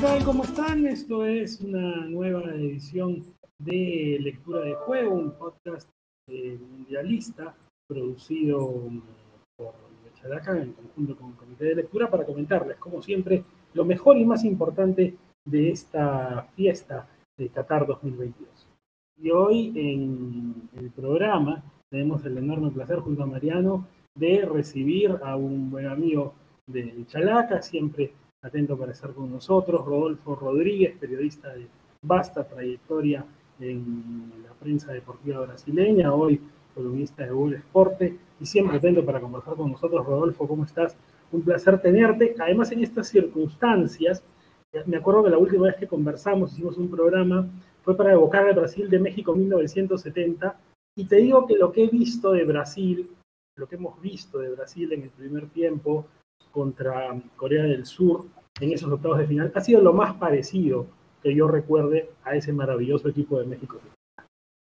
¿qué? ¿Cómo están? Esto es una nueva edición de Lectura de Juego, un podcast eh, mundialista producido por Chalaca en conjunto con el Comité de Lectura para comentarles, como siempre, lo mejor y más importante de esta fiesta de Qatar 2022. Y hoy en el programa tenemos el enorme placer junto a Mariano de recibir a un buen amigo de Chalaca, siempre atento para estar con nosotros, Rodolfo Rodríguez, periodista de vasta trayectoria en la prensa deportiva brasileña, hoy columnista de Google Esporte y siempre atento para conversar con nosotros. Rodolfo, ¿cómo estás? Un placer tenerte. Además, en estas circunstancias, me acuerdo que la última vez que conversamos, hicimos un programa, fue para evocar el Brasil de México 1970, y te digo que lo que he visto de Brasil, lo que hemos visto de Brasil en el primer tiempo, contra Corea del Sur en esos octavos de final ha sido lo más parecido que yo recuerde a ese maravilloso equipo de México.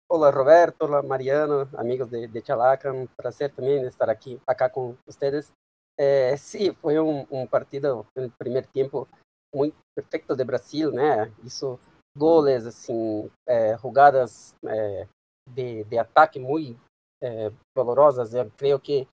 Hola Roberto, hola Mariano, amigos de, de Chalaca, un placer también estar aquí acá con ustedes. Eh, sí, fue un, un, partido el primer tiempo muy perfecto de Brasil, ¿no? Hizo goles, assim, eh, jugadas eh, de, de ataque muy eh, valorosas. Eu creio que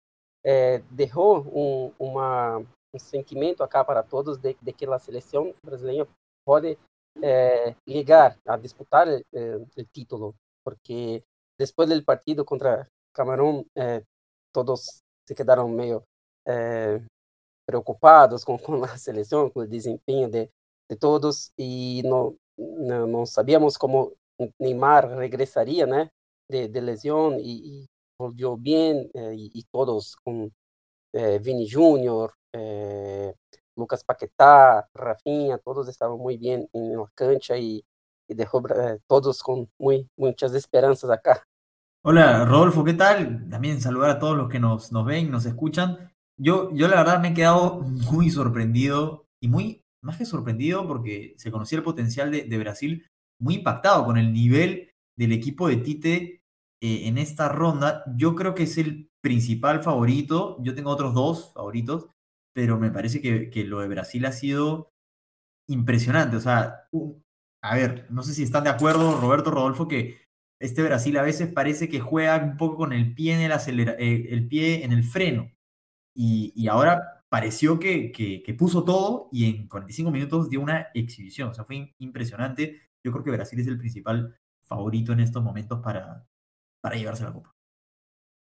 é, deixou um, uma, um sentimento acá para todos de, de que a seleção brasileira pode é, ligar a disputar o título, porque depois do partido contra Camarão, é, todos se quedaram meio é, preocupados com, com, a seleção, com o desempenho de, de todos, e não, não, não sabíamos como Neymar regressaria, né, de, de lesão, e, volvió bien eh, y, y, todos con eh, Vini Junior, eh, Lucas Paquetá, Rafinha, todos estaban muy bien en la cancha y, y dejó eh, todos con muy, muchas esperanzas acá. Hola Rodolfo, ¿qué tal? También saludar a todos los que nos, nos ven, nos escuchan. Yo, yo la verdad me he quedado muy sorprendido y muy, más que sorprendido porque se conocía el potencial de, Brasil, muy impactado con el nivel del equipo de Tite eh, en esta ronda. Yo creo que es el principal favorito. Yo tengo otros dos favoritos, pero me parece que, lo de Brasil ha sido impresionante. O sea, a ver, no sé si están de acuerdo, Roberto Rodolfo, que este Brasil a veces parece que juega un poco con el pie en el, acelera, eh, el, pie en el freno. Y, ahora pareció que, que, puso todo y en 45 minutos dio una exhibición. O sea, fue impresionante. Yo creo que Brasil es el principal favorito en estos momentos para, para llevarse la copa.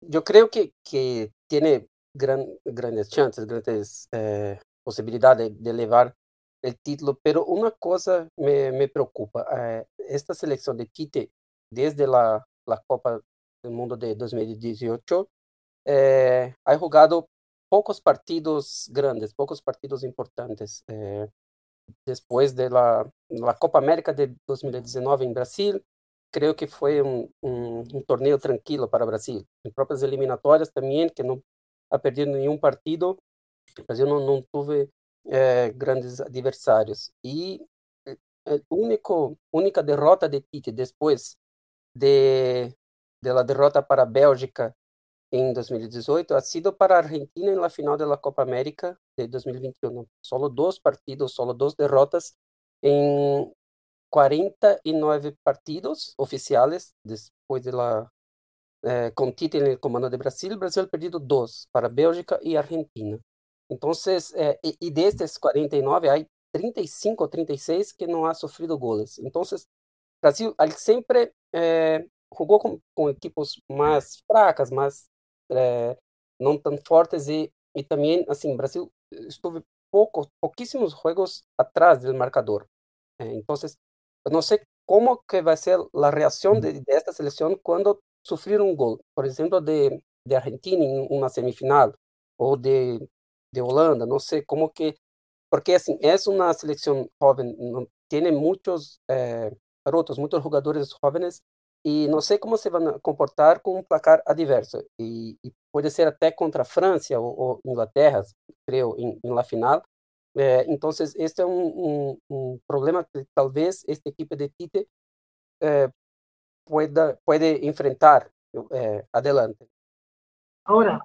Yo creo que, que tiene gran, grandes chances, grandes eh, posibilidades de, de llevar el título, pero una cosa me, me preocupa. Eh, esta selección de Tite, desde la, la Copa del Mundo de 2018, eh, ha jugado pocos partidos grandes, pocos partidos importantes. Eh, después de la, la Copa América de 2019 en Brasil, creio que foi um, um, um, torneio tranquilo para o Brasil. Em próprias eliminatórias também, que não ha perdido nenhum partido, o Brasil não, não teve é, grandes adversários. E a eh, único, única derrota de Tite depois de, de la derrota para a Bélgica em 2018 ha sido para a Argentina na final da Copa América de 2021. Solo dois partidos, solo duas derrotas em 49 partidos oficiales después de la eh, con Tite en el comando de Brasil. Brasil ha perdido dos para Bélgica y Argentina. Entonces, eh, y, y, de estos 49 hay 35 o 36 que no ha sufrido goles. Entonces, Brasil siempre eh, jugó con, con, equipos más fracas, más no tan fuertes y, y también, así, Brasil estuvo pocos, poquísimos juegos atrás del marcador. entonces, não sei como que vai ser a reação de, de esta seleção quando sofrer um gol, por exemplo, de, de Argentina em uma semifinal ou de, de Holanda, não sei como que, porque é uma seleção jovem, não, tem muitos eh, garotos, muitos jogadores jovens e não sei como se vão comportar com um placar adverso e, e pode ser até contra a ou, ou Inglaterra, creio, em, em la final, Eh, entonces, este es un, un, un, problema que tal vez esta equipo de Tite eh, pueda, puede enfrentar eh, adelante. Ahora,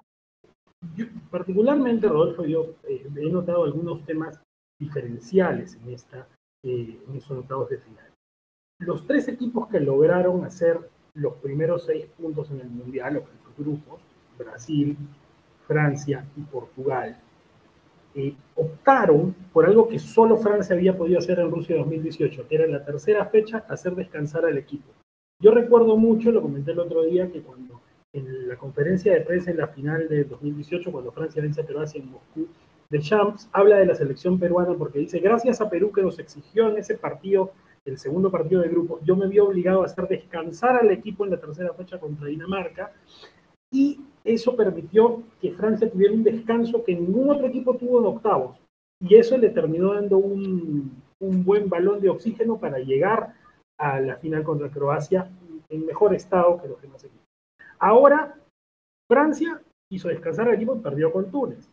yo, particularmente, Rodolfo, yo eh, he notado algunos temas diferenciales en esta eh, en esos octavos de final. Los tres equipos que lograron hacer los primeros seis puntos en el Mundial, o en grupos, Brasil, Francia y Portugal, eh, optaron por algo que solo Francia había podido hacer en Rusia 2018, que era en la tercera fecha hacer descansar al equipo. Yo recuerdo mucho, lo comenté el otro día, que cuando en la conferencia de prensa en la final de 2018, cuando Francia vence a Croacia en Moscú, de Champs habla de la selección peruana porque dice, gracias a Perú que nos exigió en ese partido, el segundo partido de grupo, yo me vi obligado a hacer descansar al equipo en la tercera fecha contra Dinamarca y eso permitió que Francia tuviera un descanso que ningún otro equipo tuvo en octavos y eso le terminó dando un, un buen balón de oxígeno para llegar a la final contra Croacia en mejor estado que los demás equipos. Ahora, Francia hizo descansar al equipo y perdió con Túnez.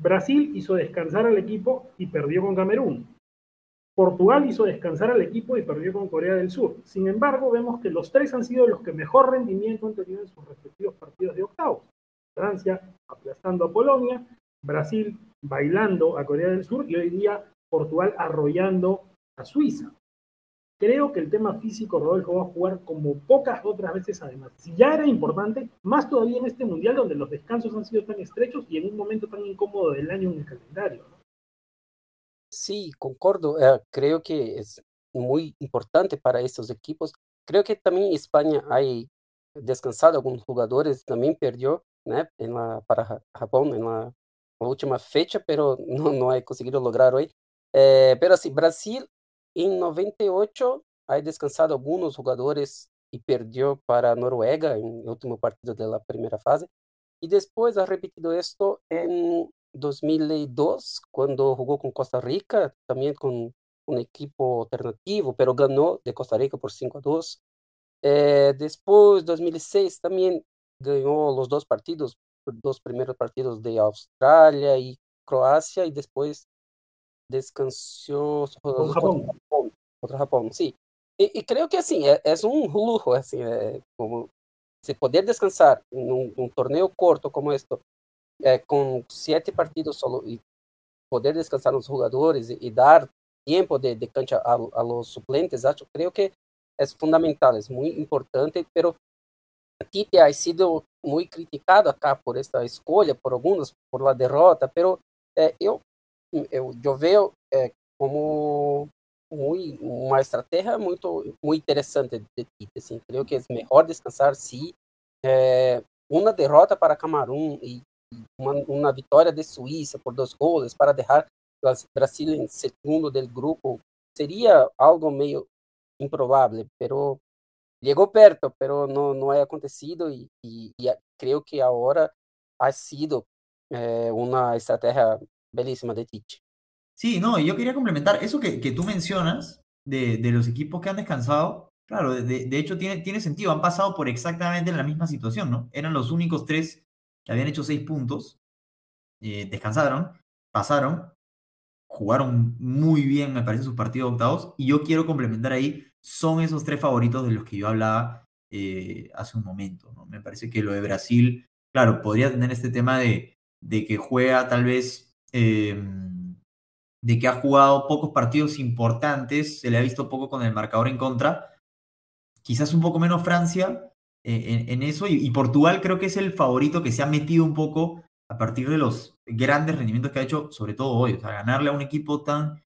Brasil hizo descansar al equipo y perdió con Camerún. Portugal hizo descansar al equipo y perdió con Corea del Sur. Sin embargo, vemos que los tres han sido los que mejor rendimiento han tenido en sus respectivos partidos de octavos. Francia aplastando a Polonia, Brasil bailando a Corea del Sur y hoy día Portugal arrollando a Suiza creo que el tema físico Rodolfo va a jugar como pocas otras veces además. Si ya era importante, más todavía en este mundial donde los descansos han sido tan estrechos y en un momento tan incómodo del año en el calendario. Sí, concordo. Eh, creo que es muy importante para estos equipos. Creo que también España ha descansado algunos jugadores, también perdió en la, para Japón en la, última fecha, pero no, no ha conseguido lograr hoy. Eh, pero sí, Brasil en 98 ha descansado algunos jugadores y perdió para Noruega en el último partido de la primera fase. Y después ha repetido esto en 2002, cuando jugó con Costa Rica, también con un equipo alternativo, pero ganó de Costa Rica por 5 a 2. Eh, después, 2006, también ganó los dos partidos, los dos primeros partidos de Australia y Croacia, y después descansó con Japón. Contra Japón, sí. Y, y, creo que así, es, es un lujo, así, eh, como se poder descansar en un, un, torneo corto como esto, eh, con siete partidos solo, y poder descansar los jugadores y, y dar tiempo de, de cancha a, a, los suplentes, yo creo que es fundamental, es muy importante, pero Tite ha sido muy criticado acá por esta escolha, por algunos, por la derrota, pero eh, eu eu, eu vejo é, como muy, uma estratégia muito, muito interessante de Tite. Assim, creio que é melhor descansar se é, uma derrota para Camarão e uma, uma vitória de Suíça por dois gols para deixar Brasil em segundo do grupo seria algo meio improvável, pero chegou perto, pero não não é acontecido e, e, e creio que agora ha sido eh, uma estratégia belísima de Tite. Sí, no, yo quería complementar eso que, que tú mencionas de, de, los equipos que han descansado. Claro, de, de, hecho tiene, tiene sentido, han pasado por exactamente la misma situación, ¿no? Eran los únicos tres que habían hecho seis puntos, eh, descansaron, pasaron, jugaron muy bien, me parece, sus partidos octavos, y yo quiero complementar ahí, son esos tres favoritos de los que yo hablaba eh, hace un momento, ¿no? Me parece que lo de Brasil, claro, podría tener este tema de, de que juega tal vez eh, de que ha jugado pocos partidos importantes, se le ha visto poco con el marcador en contra. Quizás un poco menos Francia en, eso, y, Portugal creo que es el favorito que se ha metido un poco a partir de los grandes rendimientos que ha hecho, sobre todo hoy. O sea, ganarle a un equipo tan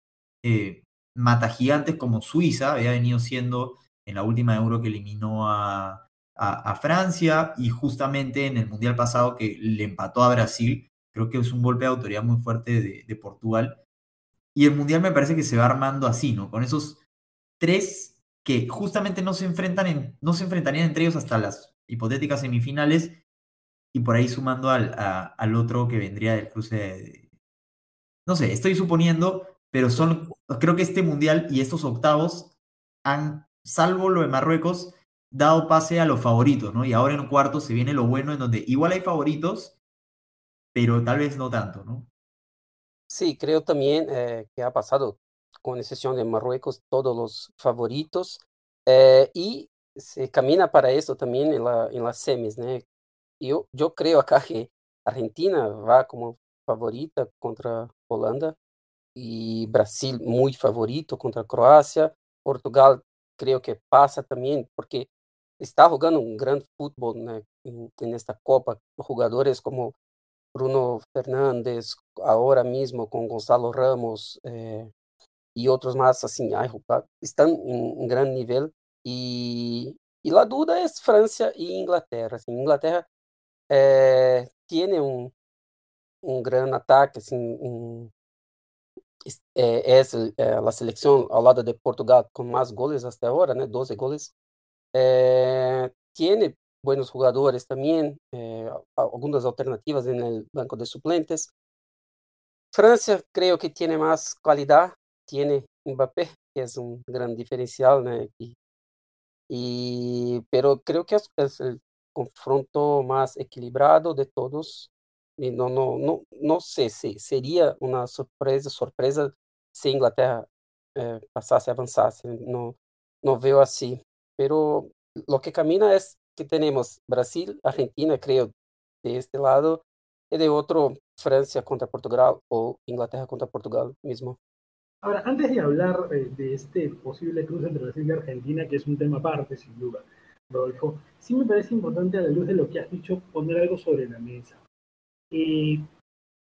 eh, mata gigantes como Suiza, había venido siendo en la última euro que eliminó a, a, a Francia, y justamente en el Mundial pasado que le empató a Brasil Creo que es un golpe de autoridad muy fuerte de, de Portugal. Y el Mundial me parece que se va armando así, ¿no? Con esos tres que justamente no se, enfrentan en, no se enfrentarían entre ellos hasta las hipotéticas semifinales y por ahí sumando al, al otro que vendría del cruce de, no sé, estoy suponiendo, pero son, creo que este mundial y estos octavos han, salvo lo de Marruecos, dado pase a los favoritos, ¿no? Y ahora en un cuarto se viene lo bueno en donde igual hay favoritos, pero tal vez no tanto, ¿no? Sí, creo también eh, que ha pasado, con excepción de Marruecos, todos los favoritos eh, y se camina para eso también en, la, en las semis, ¿no? Yo, yo creo acá que Argentina va como favorita contra Holanda y Brasil muy favorito contra Croacia. Portugal creo que pasa también porque está jugando un gran fútbol en, esta Copa. Jugadores como Bruno Fernández, ahora mismo con Gonzalo Ramos eh, y otros más, así, están en, gran nivel. Y, la duda es Francia e Inglaterra. Inglaterra eh, tiene un, un gran ataque, eh, es la selección al lado de Portugal con más goles hasta ahora, 12 goles. tiene buenos jugadores también, eh, algunas alternativas el banco de suplentes. Francia creo que tiene más calidad, tiene Mbappé, que es un gran diferencial, y, pero creo que es, el confronto más equilibrado de todos. No, no, no, no sé si sería una sorpresa, sorpresa si Inglaterra eh, pasase, avanzase. No, no veo así. Pero lo que camina es que tenemos Brasil, Argentina, creo, de este lado, y de otro Francia contra Portugal o Inglaterra contra Portugal mismo. Ahora, antes de hablar eh, de este posible cruce entre Brasil y Argentina, que es un tema aparte, sin duda, Rodolfo, sí me parece importante a la luz de lo que has dicho poner algo sobre la mesa. Eh,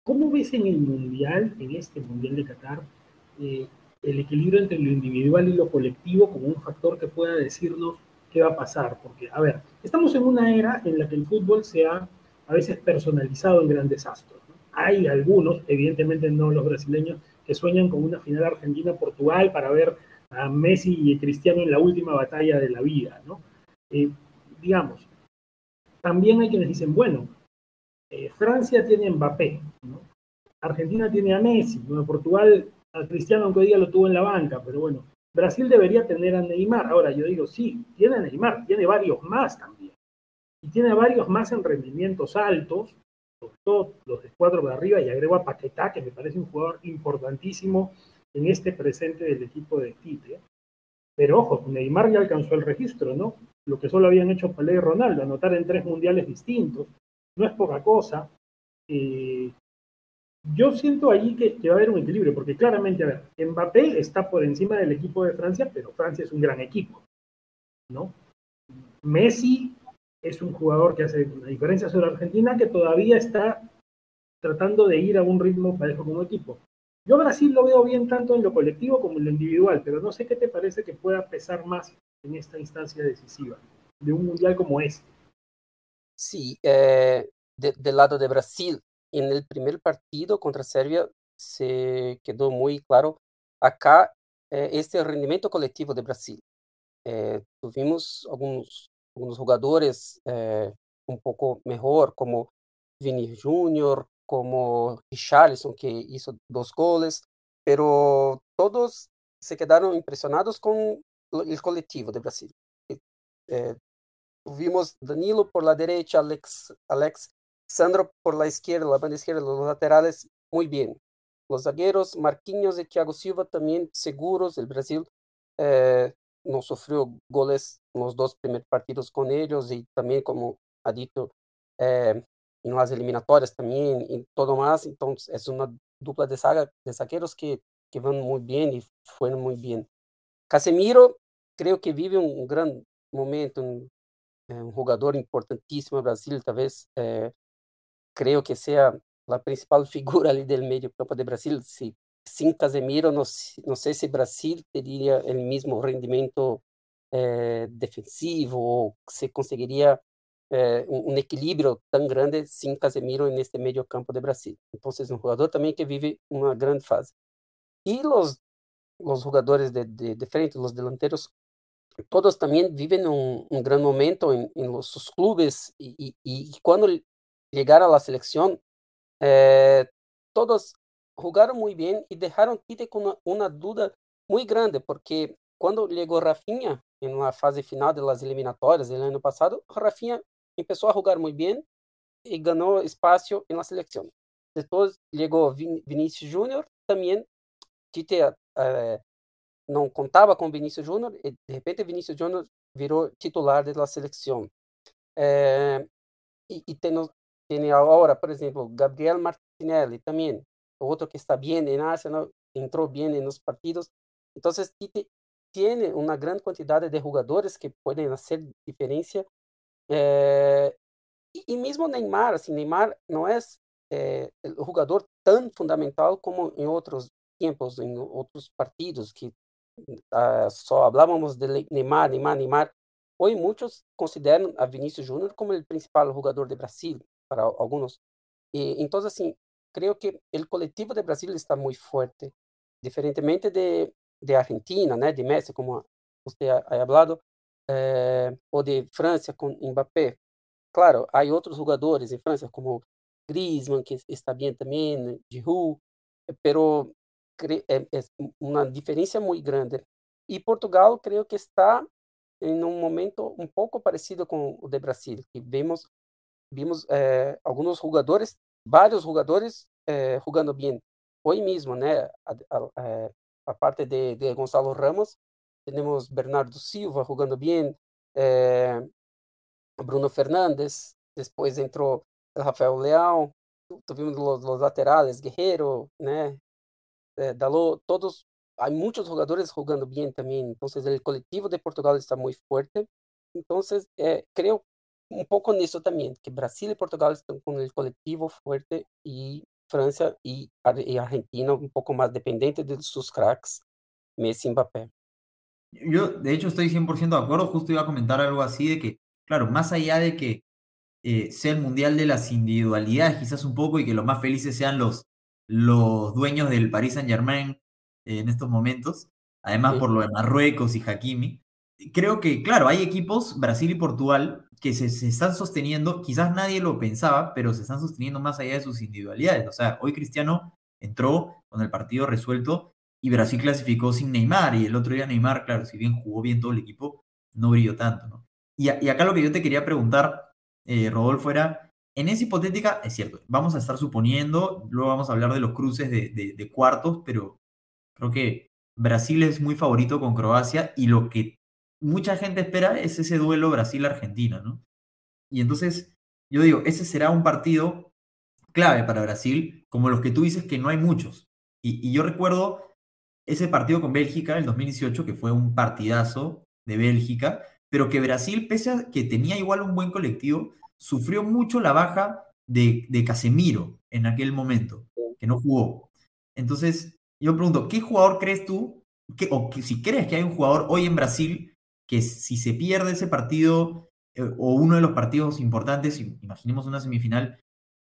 ¿Cómo ves en el Mundial, en este Mundial de Qatar, eh, el equilibrio entre lo individual y lo colectivo como un factor que pueda decirnos qué va a pasar, porque, a ver, estamos en una era en la que el fútbol se ha a veces personalizado en grandes astros. Hay algunos, evidentemente no los brasileños, que sueñan con una final Argentina-Portugal para ver a Messi y Cristiano en la última batalla de la vida, ¿no? Eh, digamos, también hay quienes dicen, bueno, eh, Francia tiene Mbappé, ¿no? Argentina tiene a Messi, ¿no? Portugal a Cristiano aunque hoy día lo tuvo en la banca, pero bueno, Brasil debería tener a Neymar. Ahora yo digo, sí, tiene a Neymar, tiene varios más también. Y tiene varios más en rendimientos altos, sobre todo los de cuatro de arriba, y agrego a Paquetá, que me parece un jugador importantísimo en este presente del equipo de Tite. Pero ojo, Neymar ya alcanzó el registro, ¿no? Lo que solo habían hecho Pelé y Ronaldo, anotar en tres mundiales distintos. No es poca cosa. Eh, yo siento allí que, va a haber un equilibrio, porque claramente, a ver, Mbappé está por encima del equipo de Francia, pero Francia es un gran equipo, ¿no? Messi es un jugador que hace una diferencia sobre Argentina, que todavía está tratando de ir a un ritmo parejo como equipo. Yo Brasil lo veo bien tanto en lo colectivo como en lo individual, pero no sé qué te parece que pueda pesar más en esta instancia decisiva de un mundial como este. Sí, eh, del lado de Brasil, en el primer partido contra Serbia se quedó muy claro acá eh, este rendimiento colectivo de Brasil. Eh, tuvimos algunos, algunos jugadores eh, un poco mejor, como Vini Jr., como Richarlison, que hizo dos goles, pero todos se quedaron impresionados con el colectivo de Brasil. tuvimos Danilo por la derecha, Alex, Alex Sandro por la izquierda, la banda izquierda, los laterales, muy bien. Los zagueros, Marquinhos y Thiago Silva también seguros. El Brasil eh, no sufrió goles en los dos primeros partidos con ellos y también, como ha dicho, eh, en las eliminatorias también y todo más. Entonces, es una dupla de, saga, de zagueros que, que van muy bien y fueron muy bien. Casemiro creo que vive un gran momento, un, eh, un jugador importantísimo en Brasil, tal vez creo que sea la principal figura ali del medio campo de Brasil. Si, sin Casemiro, no, sé si Brasil tendría el mismo rendimiento eh, defensivo o se conseguiría eh, un, equilibrio tan grande sin Casemiro en este medio campo de Brasil. Entonces, un jugador también que vive una gran fase. Y los, los jugadores de, de, frente, los delanteros, todos también viven un, gran momento en, sus clubes y, cuando llegar a la selección, eh, todos jugaron muy bien y dejaron Tite con una, una, duda muy grande, porque cuando llegó Rafinha en la fase final de las eliminatorias del año pasado, Rafinha empezó a jugar muy bien y ganó espacio en la selección. Después llegó Vin Vinicius Júnior, también Tite eh, no contaba con Vinicius Júnior y de repente Vinicius Júnior viró titular de la selección. Eh, y, y tenemos, tiene ahora, por ejemplo, Gabriel Martinelli también, otro que está bien en Arsenal, entró bien en los partidos. Entonces, tiene una gran cantidad de jugadores que pueden hacer diferencia. Eh, y, y, mismo Neymar, assim, Neymar no es eh, el jugador tan fundamental como en otros tiempos, en otros partidos, que uh, só hablábamos de Neymar, Neymar, Neymar. Hoy muchos consideran a Vinicius Júnior como el principal jugador de Brasil, para algunos. Y, entonces, assim, creo que el colectivo de Brasil está muy fuerte, diferentemente de, de Argentina, né, de Messi, como você ha, ha hablado, eh, ou de França com Mbappé. Claro, há outros jogadores em França, como Griezmann, que está bem também, Giroud, pero é, é uma diferença muito grande. E Portugal, creio que está em um momento um pouco parecido com o de Brasil, que vemos vimos eh, alguns jogadores, vários jogadores eh, jogando bem. Hoje mesmo, né, a, a, eh, a parte de, de, Gonzalo Ramos, temos Bernardo Silva jogando bem, Bruno Fernandes, depois entrou Rafael Leão, tuvimos os, os laterais, Guerreiro, né, Dalot, todos, há muitos jogadores jogando bem também, então o coletivo de Portugal está muito forte, então creio um pouco nisso também, que Brasil e Portugal estão com o coletivo forte e França e, e Argentina um pouco mais dependente de seus craques, Messi y Mbappé. Yo, de hecho, estoy 100% de acuerdo. Justo iba a comentar algo así de que, claro, más allá de que eh, sea el mundial de las individualidades, quizás un poco, y que los más felices sean los, los dueños del Paris Saint Germain eh, en estos momentos, además por lo de Marruecos y Hakimi, creo que, claro, hay equipos, Brasil y Portugal, que se, están sosteniendo, quizás nadie lo pensaba, pero se están sosteniendo más allá de sus individualidades. O sea, hoy Cristiano entró con el partido resuelto y Brasil clasificó sin Neymar, y el otro día Neymar, claro, si bien jugó bien todo el equipo, no brilló tanto, ¿no? Y, acá lo que yo te quería preguntar, eh, Rodolfo, era, en esa hipotética, es cierto, vamos a estar suponiendo, luego vamos a hablar de los cruces de, de cuartos, pero creo que Brasil es muy favorito con Croacia y lo que mucha gente espera es ese duelo Brasil-Argentina, ¿no? Y entonces, yo digo, ese será un partido clave para Brasil, como los que tú dices que no hay muchos. Y, yo recuerdo ese partido con Bélgica en el 2018, que fue un partidazo de Bélgica, pero que Brasil, pese a que tenía igual un buen colectivo, sufrió mucho la baja de, de Casemiro en aquel momento, que no jugó. Entonces, yo pregunto, ¿qué jugador crees tú, que, o que, si crees que hay un jugador hoy en Brasil que si se pierde ese partido eh, o uno de los partidos importantes, imaginemos una semifinal,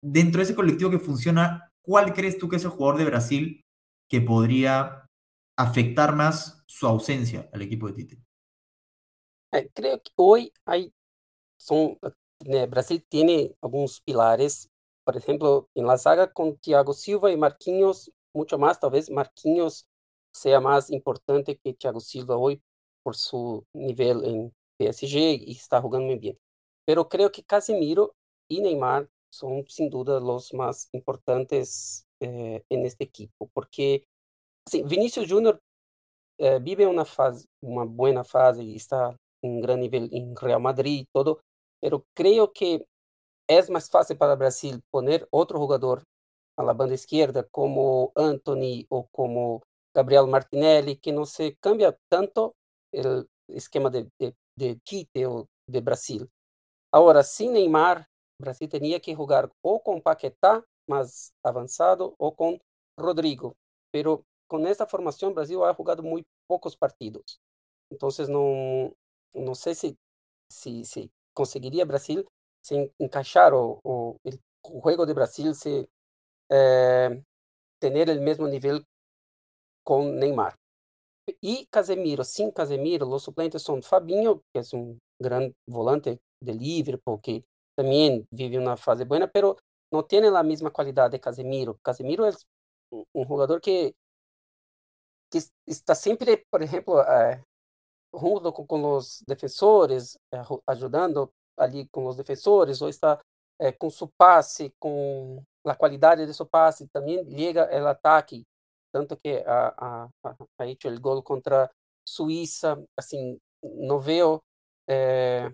dentro de ese colectivo que funciona, ¿cuál crees tú que es el jugador de Brasil que podría afectar más su ausencia al equipo de Tite? Eh, creo que hoy hay, son, eh, Brasil tiene algunos pilares, por ejemplo, en la saga con Thiago Silva y Marquinhos, mucho más, tal vez Marquinhos sea más importante que Thiago Silva hoy por su nivel en PSG y está jugando muy bien. Pero creo que Casemiro y Neymar son sin duda los más importantes eh, este equipo, porque assim, Vinicius Júnior eh, vive una fase, una buena fase y está en un gran nivel en Real Madrid y todo, pero creo que es más fácil para Brasil poner otro jugador a la banda izquierda como Anthony o como Gabriel Martinelli, que no se cambia tanto el esquema de, de, de Tite ou de Brasil. Agora, sem Neymar, Brasil tinha que jogar ou com Paquetá, mais avançado, ou com Rodrigo. Pero com essa formação, Brasil ha jogado muito poucos partidos. Então, não, não sei se, se, se conseguiria Brasil se encaixar o, o, o jogo de Brasil, se eh, ter o mesmo nível com Neymar. Y Casemiro, sin Casemiro, los suplentes son Fabinho, que es un gran volante de Liverpool, que también vive una fase buena, pero no tiene la misma calidad de Casemiro. Casemiro es un jugador que, que está siempre, por ejemplo, eh, junto con, los defensores, eh, ayudando ali com os defensores, ou está eh, com seu passe, com a qualidade de seu passe, também chega o ataque tanto que ha, ha, ha hecho el gol contra Suiza, assim, no veo eh,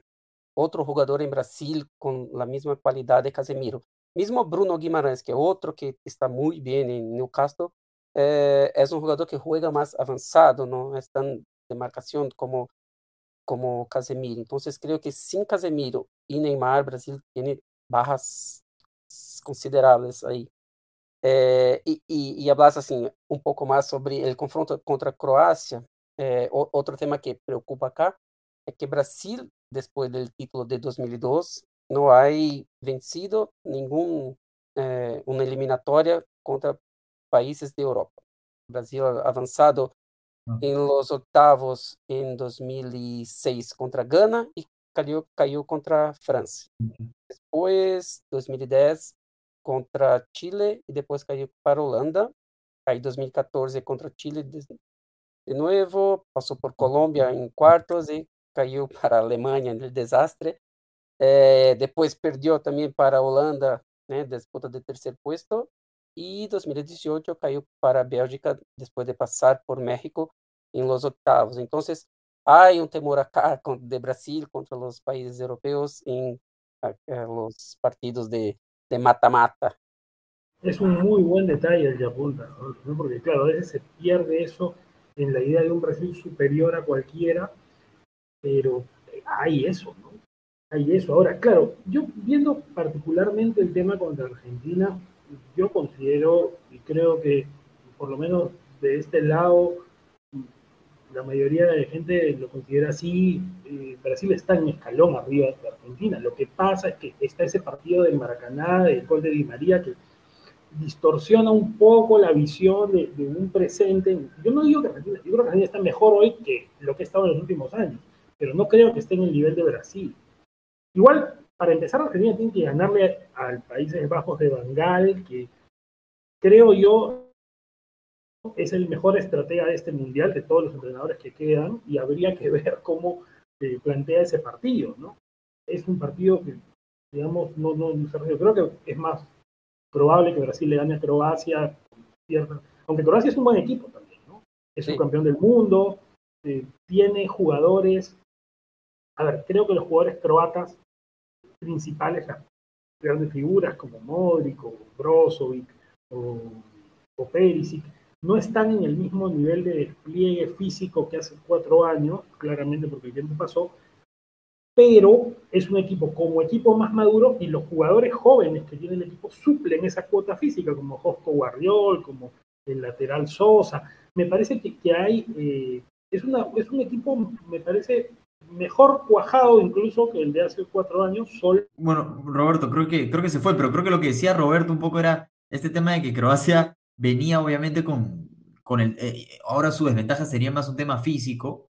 outro jogador em Brasil com a mesma qualidade de Casemiro. Mesmo Bruno Guimarães, que é outro que está muito bem em Newcastle, eh, es un jugador que juega más avanzado, no es tan de marcación como, como Casemiro. Entonces creo que sin Casemiro y Neymar, Brasil tiene bajas considerables ahí. Eh, y, y, y, hablas así un poco más sobre el confronto contra Croacia. Eh, otro tema que preocupa acá es que Brasil, después del título de 2002, no ha vencido ningún eh, una eliminatoria contra países de Europa. Brasil ha avanzado ah. en los octavos en 2006 contra Ghana y cayó, cayó contra Francia. Después, 2010 contra Chile y después cayó para Holanda. Ahí 2014 contra Chile de, de nuevo, pasó por Colombia en cuartos y cayó para Alemania en el desastre. Eh, después perdió también para Holanda, né, disputa de tercer puesto. Y 2018 cayó para Bélgica después de pasar por México en los octavos. Entonces, hay un temor acá de Brasil contra los países europeos en los partidos de mata-mata. es un muy buen detalle el que apunta, ¿no? porque claro, a veces se pierde eso en la idea de un Brasil superior a cualquiera, pero hay eso, ¿no? Hay eso. Ahora, claro, yo viendo particularmente el tema contra Argentina, yo considero y creo que por lo menos de este lado la mayoría de la gente lo considera así. Eh, Brasil está en escalón arriba de Argentina. Lo que pasa es que está ese partido del Maracaná, del gol de Di María, que distorsiona un poco la visión de, un presente. Yo no digo que Argentina, yo creo que Argentina está mejor hoy que lo que ha estado en los últimos años, pero no creo que esté en el nivel de Brasil. Igual, para empezar, Argentina tiene que ganarle al Países Bajos de Bangal, que creo yo es el mejor estratega de este mundial, de todos los entrenadores que quedan, y habría que ver cómo se plantea ese partido, ¿no? Es un partido que, digamos, no, no, yo creo que es más probable que Brasil le gane a Croacia, aunque Croacia es un buen equipo también, ¿no? Es un campeón del mundo, eh, tiene jugadores, a ver, creo que los jugadores croatas principales, las grandes figuras como Modric o Brozovic o, o Perisic, no están en el mismo nivel de despliegue físico que hace cuatro años, claramente porque el tiempo pasó, pero es un equipo como equipo más maduro y los jugadores jóvenes que tiene el equipo suplen esa cuota física, como Josco Guardiol, como el lateral Sosa. Me parece que, que hay, eh, es, una, es un equipo, me parece, mejor cuajado incluso que el de hace cuatro años. Sol. Bueno, Roberto, creo que, creo que se fue, pero creo que lo que decía Roberto un poco era este tema de que Croacia venía obviamente con, con el... Eh, ahora su desventaja sería más un tema físico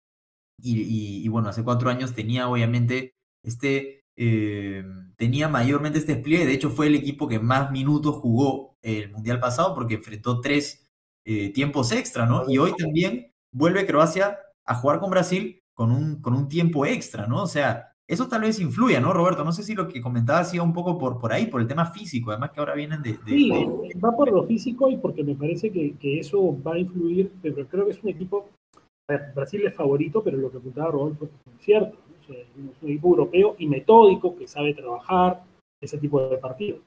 y, bueno, hace cuatro años tenía obviamente este... Eh, tenía mayormente este despliegue, de hecho fue el equipo que más minutos jugó el Mundial pasado porque enfrentó tres eh, tiempos extra, ¿no? Y hoy también vuelve Croacia a jugar con Brasil con un, con un tiempo extra, ¿no? O sea, eso tal vez influya, ¿no, Roberto? No sé si lo que comentabas iba un poco por, por ahí, por el tema físico, además que ahora vienen de... sí, va por lo físico y porque me parece que, que, eso va a influir, pero creo que es un equipo, Brasil es favorito, pero lo que apuntaba Roberto es cierto, es un equipo europeo y metódico que sabe trabajar ese tipo de partidos.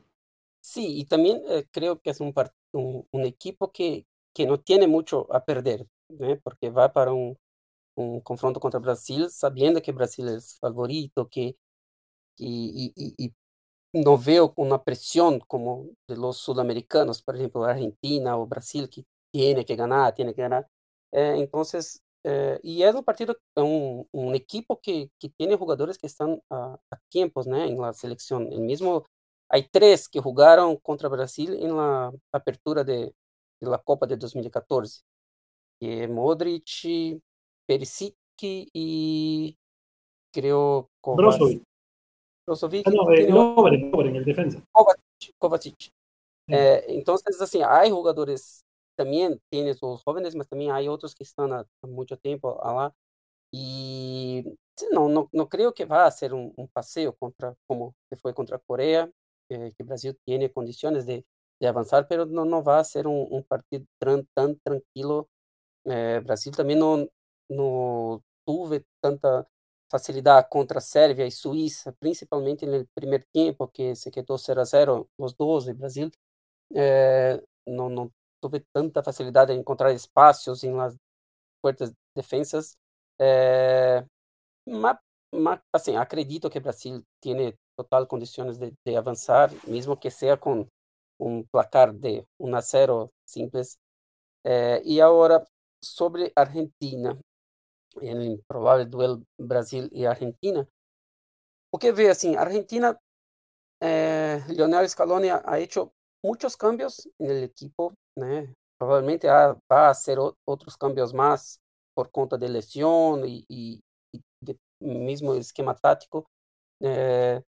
Sí, y también eh, creo que es un, un, un, equipo que, que no tiene mucho a perder, ¿eh? porque va para un, confronto contra Brasil, sabiendo que Brasil es favorito, que, y no veo una presión como de los sudamericanos, por ejemplo, Argentina o Brasil, que tiene que ganar, tiene que ganar. Eh, entonces, eh, un partido, un, un equipo que, que, tiene jugadores que están a, a tiempos ¿no? en la selección. El mismo, hay tres que jugaron contra Brasil en la apertura de, de la Copa de 2014. Que Modric, Perisic y creo Kovacic. Brozovic. Ah, no, eh, en el defensa. Kovacic. Kovacic. Eh, entonces, así, hay jugadores también, tiene sus jóvenes, pero también hay otros que están a, mucho tiempo allá. Y no, no, no creo que va a ser un, un paseo contra, como se fue contra Corea, eh, que Brasil tiene condiciones de, de, avanzar, pero no, no va a ser un, un partido tan, tan tranquilo. Eh, Brasil también no, no tuve tanta facilidad contra Sérvia y Suiza, principalmente en el primer tiempo que se quedó 0 a 0, los dos de Brasil. Eh, no, no, tuve tanta facilidad de encontrar espacios en las fuertes defensas. Eh, mas, mas, assim, acredito que Brasil tiene total condiciones de, de avanzar, mismo que sea con un placar de 1 a 0 simples. Eh, y ahora, sobre Argentina, en el probable duelo Brasil y Argentina, porque ve assim, Argentina, eh, Lionel Scaloni ha, ha hecho muchos cambios en el equipo, né? Provavelmente va a hacer otros cambios más por conta de lesión y, y, y de mismo esquema táctico, eh,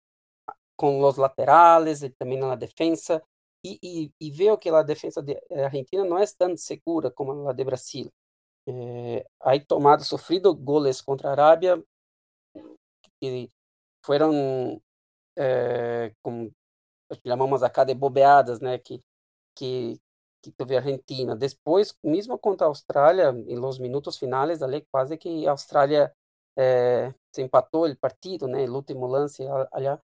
con los laterales y también en la defensa. Y, y, y, veo que la defensa de Argentina no es tan segura como la de Brasil. Eh, hay tomado, sufrido goles contra Arabia que fueron, eh, como llamamos acá, de bobeadas, né? Que, que, que teve Argentina. Depois, mesmo contra a Austrália, los minutos finais, ali quase que a Austrália eh, se empatou o partido, né? O último lance allá.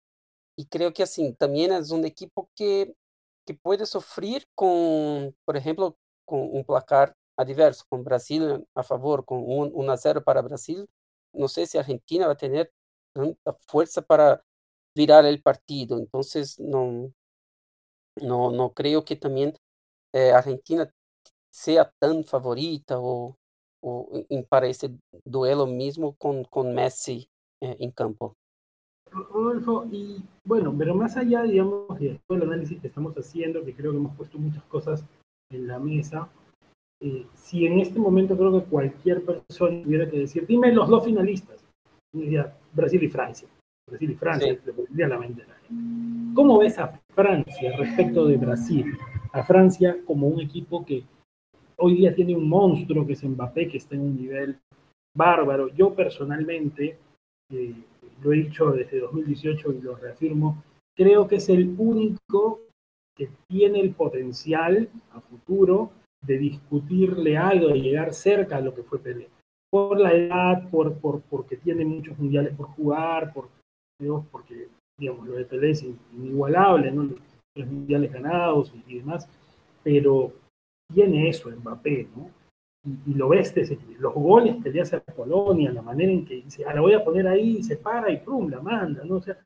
E creio que assim também é um equipo que que pode sofrer com, por exemplo, com um placar adverso, com Brasil a favor, com 1 a 0 para Brasil. Sei se a Argentina vai ter tanta força para virar o partido. Então, não não não creio que também eh, Argentina sea tan favorita o, o para ese duelo mismo con, con Messi eh, en campo. Rodolfo, y bueno, pero más allá, digamos, de todo el análisis que estamos haciendo, que creo que hemos puesto muchas cosas en la mesa, eh, si en este momento creo que cualquier persona tuviera que decir, dime los dos finalistas, diría Brasil y Francia. Brasil y Francia, sí. le la mente a la gente. ¿Cómo ves a Francia respecto de Brasil? A Francia como un equipo que hoy día tiene un monstruo que es Mbappé, que está en un nivel bárbaro. Yo personalmente, eh, lo he dicho desde 2018 y lo reafirmo, creo que es el único que tiene el potencial a futuro de discutirle algo, de llegar cerca a lo que fue Pelé. Por la edad, por, por, porque tiene muchos mundiales por jugar, por, digamos, porque digamos, lo de Pelé es inigualable, ¿no? los mundiales ganados y, demás, pero tiene eso Mbappé, ¿no? Y, y, lo ves desde los goles que le hace a Polonia, la manera en que dice, ah, la voy a poner ahí, se para y prum, la manda, ¿no? O sea,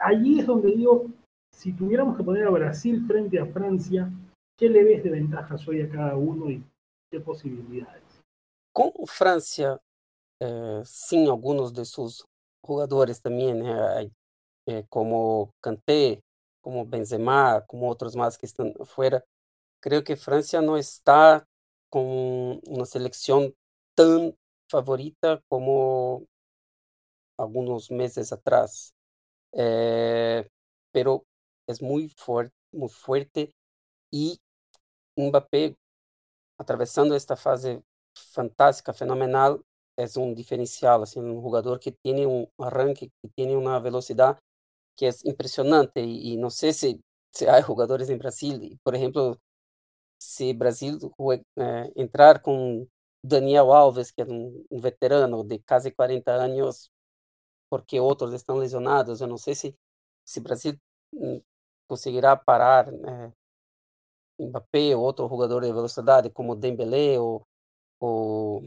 allí es donde digo, si tuviéramos que poner a Brasil frente a Francia, ¿qué le ves de ventajas hoy a cada uno y qué posibilidades? Com Francia, eh, sim, alguns de seus jogadores também, né, eh, como Kanté, como Benzema, como outros mais que estão fora, creio que Francia não está com uma seleção tão favorita como alguns meses atrás. Eh, pero es muy muy fuerte y Mbappé atravessando esta fase fantástica, fenomenal, é um diferencial, assim, um jogador que tem um arranque, que tem uma velocidade que é impressionante. E, e não sei se, se há jogadores em Brasil, por exemplo, se Brasil eh, entrar com Daniel Alves, que é um, um, veterano de quase 40 anos, porque outros estão lesionados, eu não sei se se Brasil conseguirá parar eh, Mbappé ou outro jogador de velocidade como Dembélé ou, o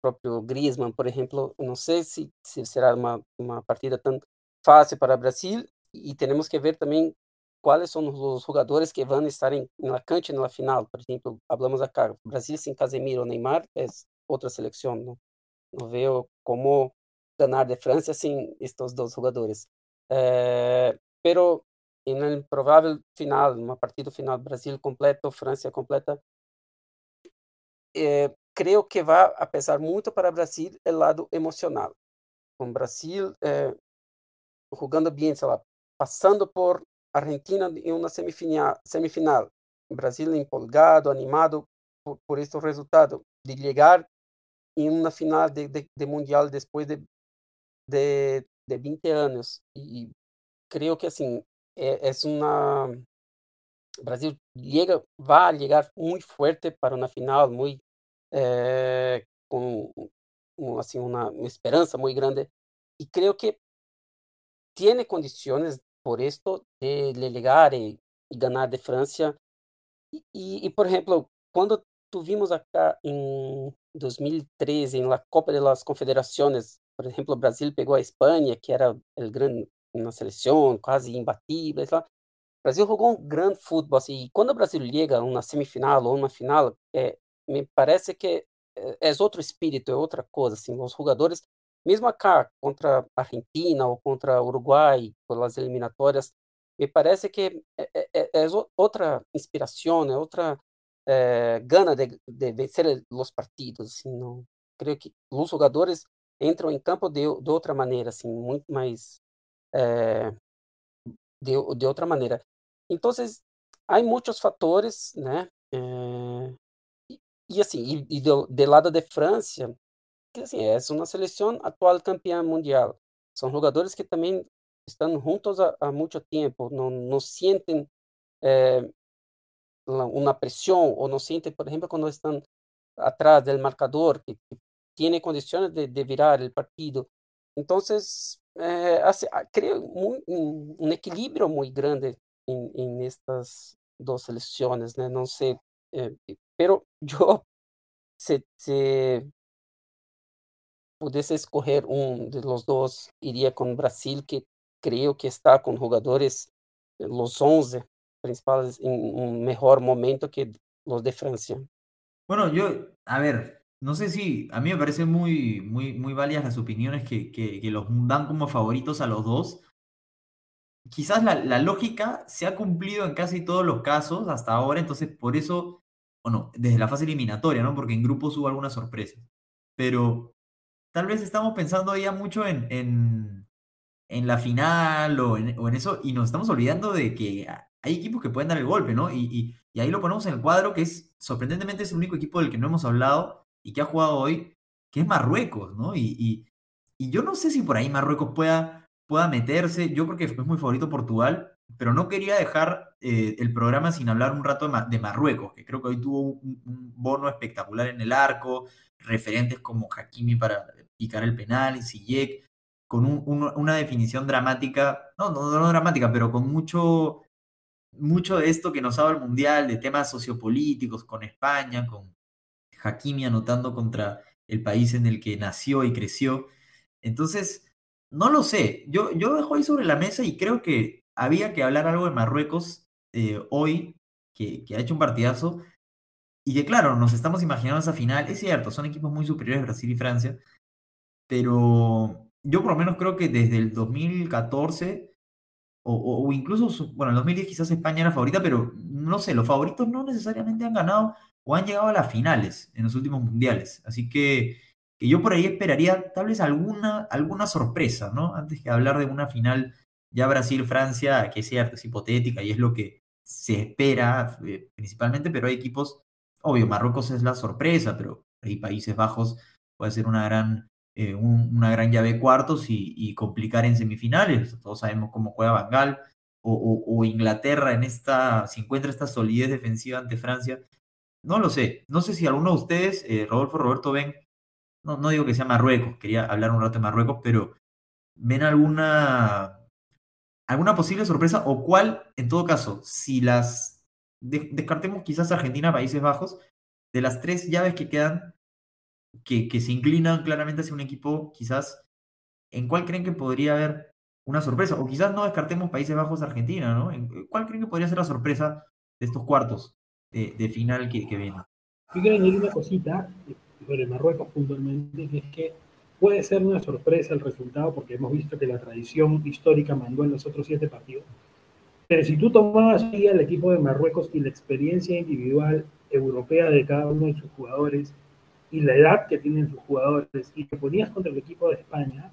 próprio Griezmann, por exemplo, não sei se, se será uma, uma partida tão fácil para o Brasil e temos que ver também quais são os jogadores que vão estar em, na cancha na final. Por exemplo, falamos acá, Brasil sem Casemiro ou Neymar é outra seleção. Não, não vejo como ganhar de França sem estes dois jogadores. Eh, pero en el provável final, uma partida final, Brasil completo, França completa, eh, creio que vai a pesar muito para o Brasil o lado emocional. Com o Brasil eh, jogando bem, sei lá, passando por Argentina em uma semifinal, semifinal. Brasil empolgado, animado por, por este resultado, de chegar em uma final de, de, de mundial depois de, de, de 20 anos. E creio que assim é, é uma Brasil llega, vai chegar muito forte para uma final, muito eh, com assim uma, uma esperança muito grande. E creio que tiene condições por esto de llegar e ganhar de França e, e, por exemplo quando tuvimos acá em 2013, em la Copa das Confederações, por exemplo, o Brasil pegou a Espanha, que era o grande na seleção, quase imbatível, o Brasil jogou um grande futebol, assim, e quando o Brasil chega a uma semifinal ou uma final, é, me parece que é, é outro espírito, é outra coisa, assim, os jogadores, mesmo acá, contra a Argentina ou contra o Uruguai, pelas eliminatórias, me parece que é, é, é, é outra inspiração, é outra eh, gana de, de, vencer os partidos. Assim, não, creio que os jogadores entram em campo de, de outra maneira, assim, muito mais eh, de, de maneira. Então, há muitos fatores, né? Eh, e, e, assim, e, e do, do lado de França, que assim, é uma seleção atual campeã mundial. São jogadores que também estão juntos há, há muito tempo, não, não sentem eh, uma pressão ou não sentem, por exemplo, quando estão atrás do marcador, que, que tiene condições de, de, virar o partido. Então, eh, hace, creio um, um, equilíbrio muito grande em estas seleções, né? Não sei, eh, pero eu se, se pudesse escolher um de los dois, iria com o Brasil, que creio que está com jogadores, los 11 principales, en un mejor momento que los de Francia. Bueno, yo, a ver, no sé si a mí me parece muy, muy, muy válidas las opiniones que, que, los dan como favoritos a los dos. Quizás la, la, lógica se ha cumplido en casi todos los casos hasta ahora, entonces por eso, bueno, desde la fase eliminatoria, ¿no? Porque en grupos hubo algunas sorpresas. Pero tal vez estamos pensando ya mucho en, en, en la final o en, o en, eso y nos estamos olvidando de que hay equipos que pueden dar el golpe, ¿no? Y, y, ahí lo ponemos en el cuadro, que es sorprendentemente es el único equipo del que no hemos hablado y que ha jugado hoy, que es Marruecos, ¿no? Y, y yo no sé si por ahí Marruecos pueda, pueda meterse, yo creo que es muy favorito Portugal, pero no quería dejar eh, el programa sin hablar un rato de, de, Marruecos, que creo que hoy tuvo un, bono espectacular en el arco, referentes como Hakimi para picar el penal, y Sijek, con un, una definición dramática, no, no, no dramática, pero con mucho mucho de esto que nos habla el Mundial, de temas sociopolíticos con España, con Hakimi anotando contra el país en el que nació y creció. Entonces, no lo sé. Yo, yo dejo ahí sobre la mesa y creo que había que hablar algo de Marruecos eh, hoy, que, que, ha hecho un partidazo. Y que claro, nos estamos imaginando esa final. Es cierto, son equipos muy superiores Brasil y Francia. Pero yo por lo menos creo que desde el 2014 o, o, incluso, bueno, en 2010 quizás España era favorita, pero no sé, los favoritos no necesariamente han ganado o han llegado a las finales en los últimos mundiales. Así que, que yo por ahí esperaría tal vez alguna, alguna sorpresa, ¿no? Antes que hablar de una final ya Brasil-Francia, que es cierto, es hipotética y es lo que se espera eh, principalmente, pero hay equipos, obvio, Marruecos es la sorpresa, pero hay Países Bajos, puede ser una gran eh, un, una gran llave de cuartos y, complicar en semifinales. Todos sabemos cómo juega Bangal o, o, o, Inglaterra en esta, si encuentra esta solidez defensiva ante Francia. No lo sé. No sé si alguno de ustedes, eh, Rodolfo, Roberto, ven, no, no digo que sea Marruecos, quería hablar un rato de Marruecos, pero ven alguna, alguna posible sorpresa o cuál, en todo caso, si las de, descartemos quizás Argentina, Países Bajos, de las tres llaves que quedan, que, que, se inclinan claramente hacia un equipo, quizás, ¿en cuál creen que podría haber una sorpresa? O quizás no descartemos Países Bajos, Argentina, ¿no? ¿En ¿Cuál creen que podría ser la sorpresa de estos cuartos de, de final que, que vienen? Yo quiero añadir una cosita sobre Marruecos puntualmente, que es que puede ser una sorpresa el resultado, porque hemos visto que la tradición histórica mandó en los otros siete partidos. Pero si tú tomabas hoy el equipo de Marruecos y la experiencia individual europea de cada uno de sus jugadores, y la edad que tienen sus jugadores y te ponías contra el equipo de España,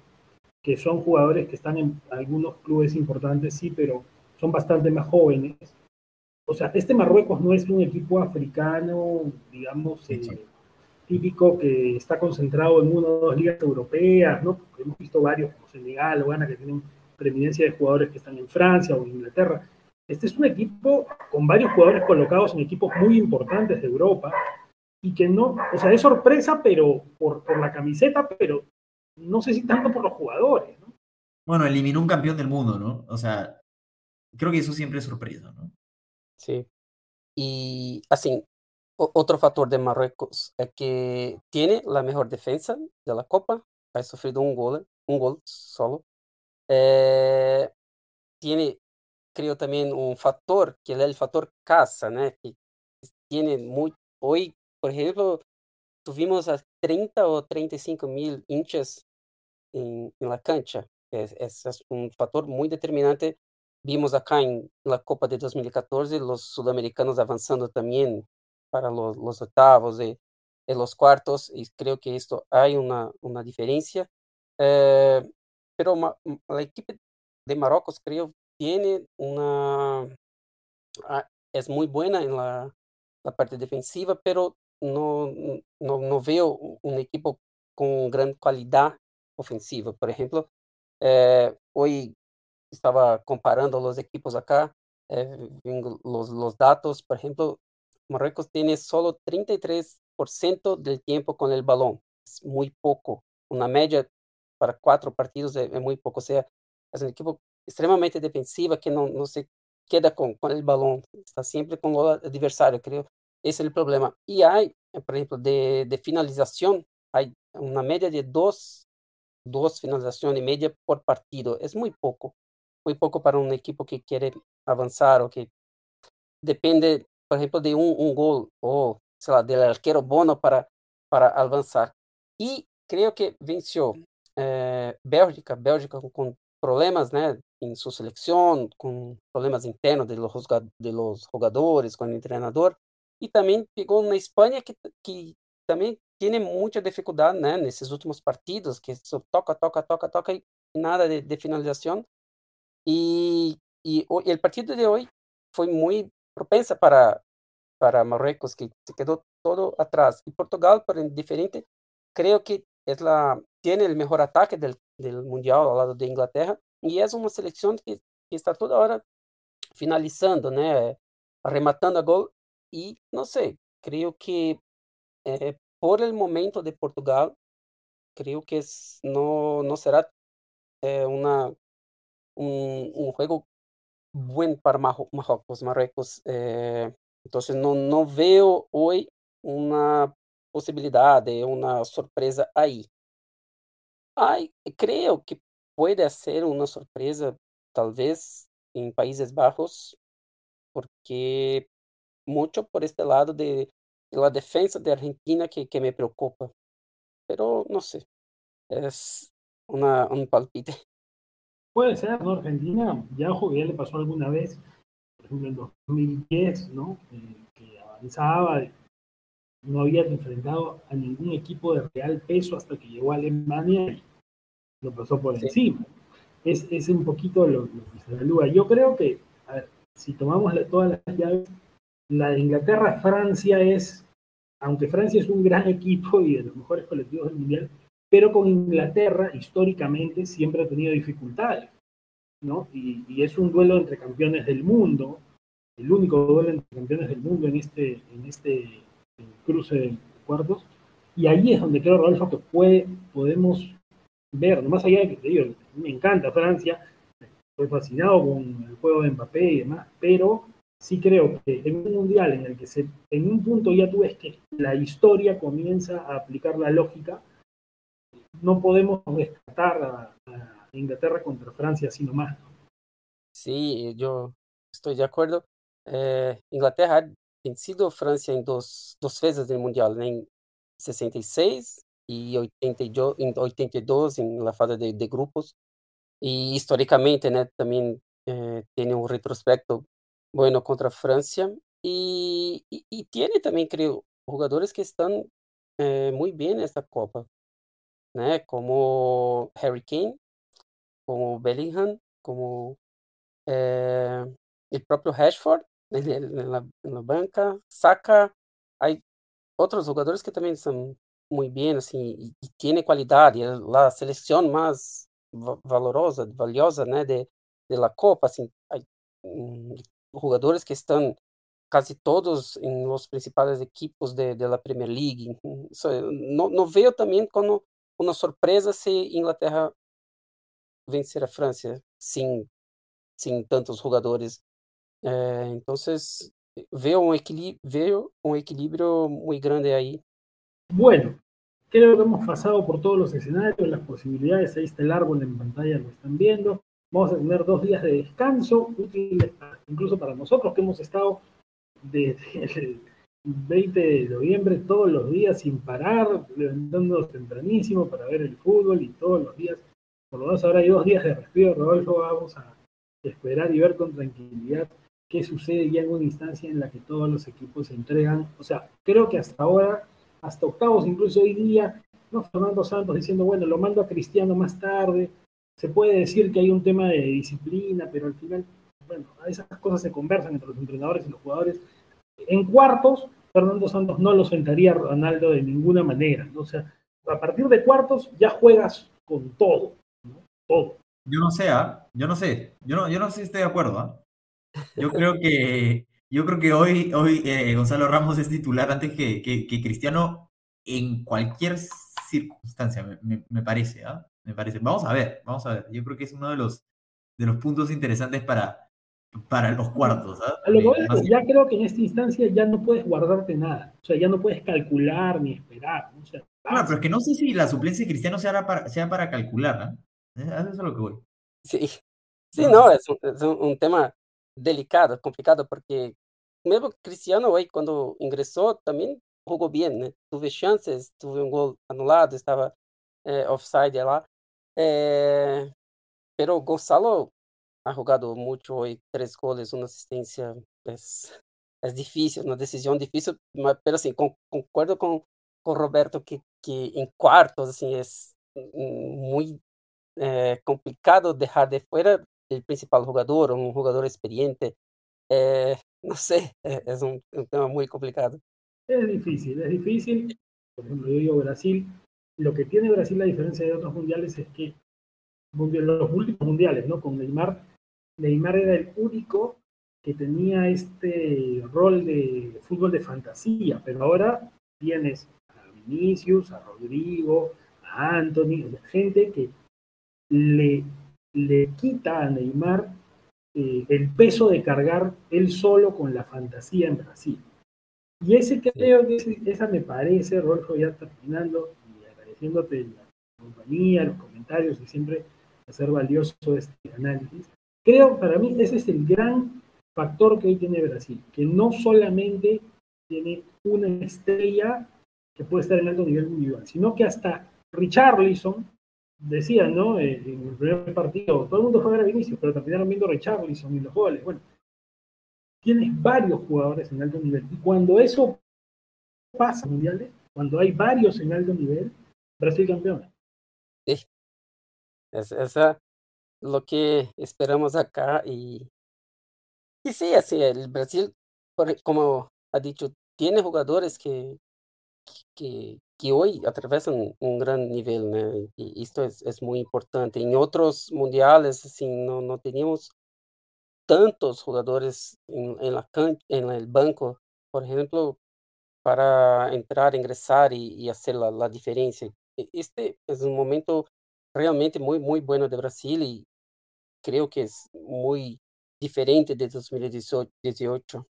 que son jugadores que están en algunos clubes importantes, sí, pero son bastante más jóvenes. O sea, este Marruecos no es un equipo africano, digamos, eh, típico que está concentrado en una o dos ligas europeas, ¿no? Porque hemos visto varios, como Senegal o Ghana, que tienen preeminencia de jugadores que están en Francia o en Inglaterra. Este es un equipo con varios jugadores colocados en equipos muy importantes de Europa, y que no, o sea, es sorpresa, pero por, por la camiseta, pero no sé si tanto por los jugadores, ¿no? Bueno, eliminó un campeón del mundo, ¿no? O sea, creo que eso siempre es sorpresa, ¿no? Sí. Y, assim, otro factor de Marruecos es que tiene la mejor defensa de la Copa, ha sufrido un gol, un gol solo. Eh, tiene, creo también, un factor que es el factor casa, ¿no? que tiene muy, hoy, por ejemplo, tuvimos a 30 o 35 mil hinchas en, la cancha. Es, un factor muy determinante. Vimos acá en la Copa de 2014 los sudamericanos avanzando también para los, los octavos y, y, los cuartos, y creo que esto hay una, una diferencia. Eh, pero ma, la equipe de Marruecos, creo, tiene una. Ah, es muy buena en la, la parte defensiva, pero no, no, no veo un equipo con gran calidad ofensiva. Por ejemplo, eh, hoy estaba comparando los equipos acá, eh, los, los datos, por ejemplo, Marruecos tiene solo 33% del tiempo con el balón, es muy poco, una media para cuatro partidos es, muy poco, o sea, es un equipo extremadamente defensiva que no, no se queda con, con el balón, está siempre con el adversario, creo, ese es el problema. Y hay, por ejemplo, de, de finalización, hay una media de dos, dos finalizaciones y media por partido. Es muy poco, muy poco para un equipo que quiere avanzar o que depende, por ejemplo, de un, un gol o, sei lá, del arquero bono para, para avanzar. Y creo que venció eh, Bélgica, Bélgica con problemas né, em sua seleção, com problemas internos de los, de los jogadores, com o treinador, e também pegou na Espanha que, que também tem muita dificuldade né, nesses últimos partidos, que toca, toca, toca, toca e nada de, de finalização. E, e o, el partido de hoje foi muito propensa para para Marruecos, que se quedou todo atrás. E Portugal, por diferente, creio que é la, tiene el mejor ataque del, del Mundial ao lado de Inglaterra e é uma seleção que, que está toda hora finalizando, né, arrematando a gol e não sei, creio que eh, por el momento de Portugal, creio que não não será eh, uma um jogo bom para Marrocos, Marruecos. Eh, então não não veo hoje uma possibilidade, uma surpresa aí. Ai, creio que pode ser uma surpresa, talvez, em Países Bajos, porque muito por este lado de, de la defensa de Argentina que, que me preocupa. Pero no sé, es una, un palpite. Puede ser, ¿no? Argentina, ya, ya le pasó alguna vez, por ejemplo en 2010, ¿no? Eh, que avanzaba, no había enfrentado a ningún equipo de real peso hasta que llegó a Alemania y lo pasó por sí. encima. Es, es, un poquito lo, lo, que se evalúa. Yo creo que, a ver, si tomamos la, todas las llaves, la de Inglaterra-Francia es, aunque Francia es un gran equipo y de los mejores colectivos del Mundial, pero con Inglaterra históricamente siempre ha tenido dificultades, ¿no? Y, y es un duelo entre campeones del mundo, el único duelo entre campeones del mundo en este, en este cruce de cuartos, y ahí es donde creo, Rodolfo, que puede, podemos ver, más allá de que te digo, me encanta Francia, estoy fascinado con el juego de Mbappé y demás, pero sí creo que en un mundial en el que se, en un punto ya tú ves que la historia comienza a aplicar la lógica, no podemos descartar a, a Inglaterra contra Francia así nomás. Sí, yo estoy de acuerdo. Eh, Inglaterra ha vencido Francia em duas, duas vezes no Mundial, em 66 e 82, em 82 em la fase de, grupos. E historicamente, né, também eh, tem um retrospecto bueno contra a França. E, e, e tem também, creio, jogadores que estão eh, muito bem nesta Copa, né? Como Harry Kane, como Bellingham, como eh, o próprio Rashford, en la, en la banca, saca, hay otros jugadores que también son muy bien, así, y, y tiene calidad, y la selección más valorosa, valiosa, né, de, de la Copa, assim, hay um, jugadores que estão casi todos em los principais equipos de, de la Premier League, so, no, no veo também como uma surpresa se Inglaterra vencer a França, sem, sem tantos jogadores Eh, entonces, veo un veo un equilibrio muy grande ahí. Bueno, creo que hemos pasado por todos los escenarios, las posibilidades, ahí está el árbol en pantalla, lo están viendo. Vamos a tener dos días de descanso, útiles incluso para nosotros que hemos estado desde el 20 de noviembre todos los días sin parar, levantándonos tempranísimo para ver el fútbol y todos los días. Por lo menos ahora hay dos días de respiro, Rodolfo, vamos a esperar y ver con tranquilidad qué sucede ya en una instancia en la que todos los equipos se entregan. O sea, creo que hasta ahora, hasta octavos, incluso hoy día, ¿no? Fernando Santos diciendo, bueno, lo mando a Cristiano más tarde. Se puede decir que hay un tema de disciplina, pero al final, bueno, esas cosas se conversan entre los entrenadores y los jugadores. En cuartos, Fernando Santos no lo sentaría Ronaldo de ninguna manera. ¿no? O sea, a partir de cuartos ya juegas con todo, ¿no? Yo no sé, ¿ah? Yo no sé. Yo no, yo no sé si estoy de acuerdo, ¿ah? Yo creo que, yo creo que hoy, hoy eh, Gonzalo Ramos es titular antes que, que, Cristiano en cualquier circunstancia, me, parece, ¿ah? Me parece. Vamos a ver, vamos a ver. Yo creo que es uno de los, de los puntos interesantes para, para los cuartos. ¿ah? ya creo que en esta instancia ya no puedes guardarte nada. O sea, ya no puedes calcular ni esperar. O sea, pero es que no sé si la suplencia de Cristiano sea para, sea para calcular. ¿eh? Eso es lo que voy. Sí, sí, no, es un tema delicado, complicado, porque mesmo Cristiano hoy cuando ingresó también jugó bien, ¿eh? tuve chances, tuve un gol anulado, estaba eh, offside lá. Eh, pero Gonzalo ha jugado mucho hoy, tres goles, una asistencia, es, es difícil, una decisión difícil, pero sí, con, concuerdo con, con Roberto que, que en cuartos assim, es muy eh, complicado dejar de fuera el principal jugador, un jugador experiente. Eh, no sé, eh, es un, un, tema muy complicado. Es difícil, es difícil. Por ejemplo, yo digo Brasil. Lo que tiene Brasil, a diferencia de otros mundiales, es que los últimos mundiales, ¿no? Con Neymar, Neymar era el único que tenía este rol de fútbol de fantasía, pero ahora tienes a Vinicius, a Rodrigo, a Anthony, gente que le le quita a Neymar eh, el peso de cargar él solo con la fantasía en Brasil. Y ese creo que esa me parece, Rolfo, ya terminando y agradeciéndote la compañía, los comentarios y siempre hacer valioso este análisis. Creo, para mí, ese es el gran factor que hoy tiene Brasil, que no solamente tiene una estrella que puede estar en alto nivel individual, sino que hasta Richarlison, decían, ¿no? Eh, en el primer partido, todo el mundo fue a Vinicius, pero terminaron viendo Richarlison y los goles. Bueno, tienes varios jugadores en alto nivel. Y cuando eso pasa en mundiales, cuando hay varios en alto nivel, Brasil campeón. Sí. Es, esa lo que esperamos acá y, y sí, así el Brasil, como ha dicho, tiene jugadores que, que, que hoy atravesan un gran nivel, y esto es, es, muy importante. En otros mundiales, así, no, no teníamos tantos jugadores en, en, la en el banco, por ejemplo, para entrar, ingresar y, y hacer la, la, diferencia. E, este es un momento realmente muy, muy bueno de Brasil y creo que es muy diferente de 2018.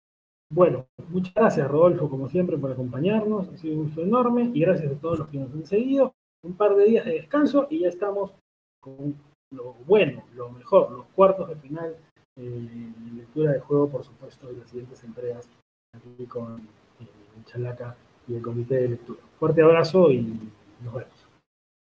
Bueno, muchas gracias Rodolfo, como siempre, por acompañarnos. Ha sido un gusto enorme y gracias a todos los que nos han seguido. Un par de días de descanso y ya estamos con lo bueno, lo mejor, los cuartos de final, eh, lectura de juego, por supuesto, de las siguientes entregas aquí con eh, Chalaca y el comité de lectura. Fuerte abrazo y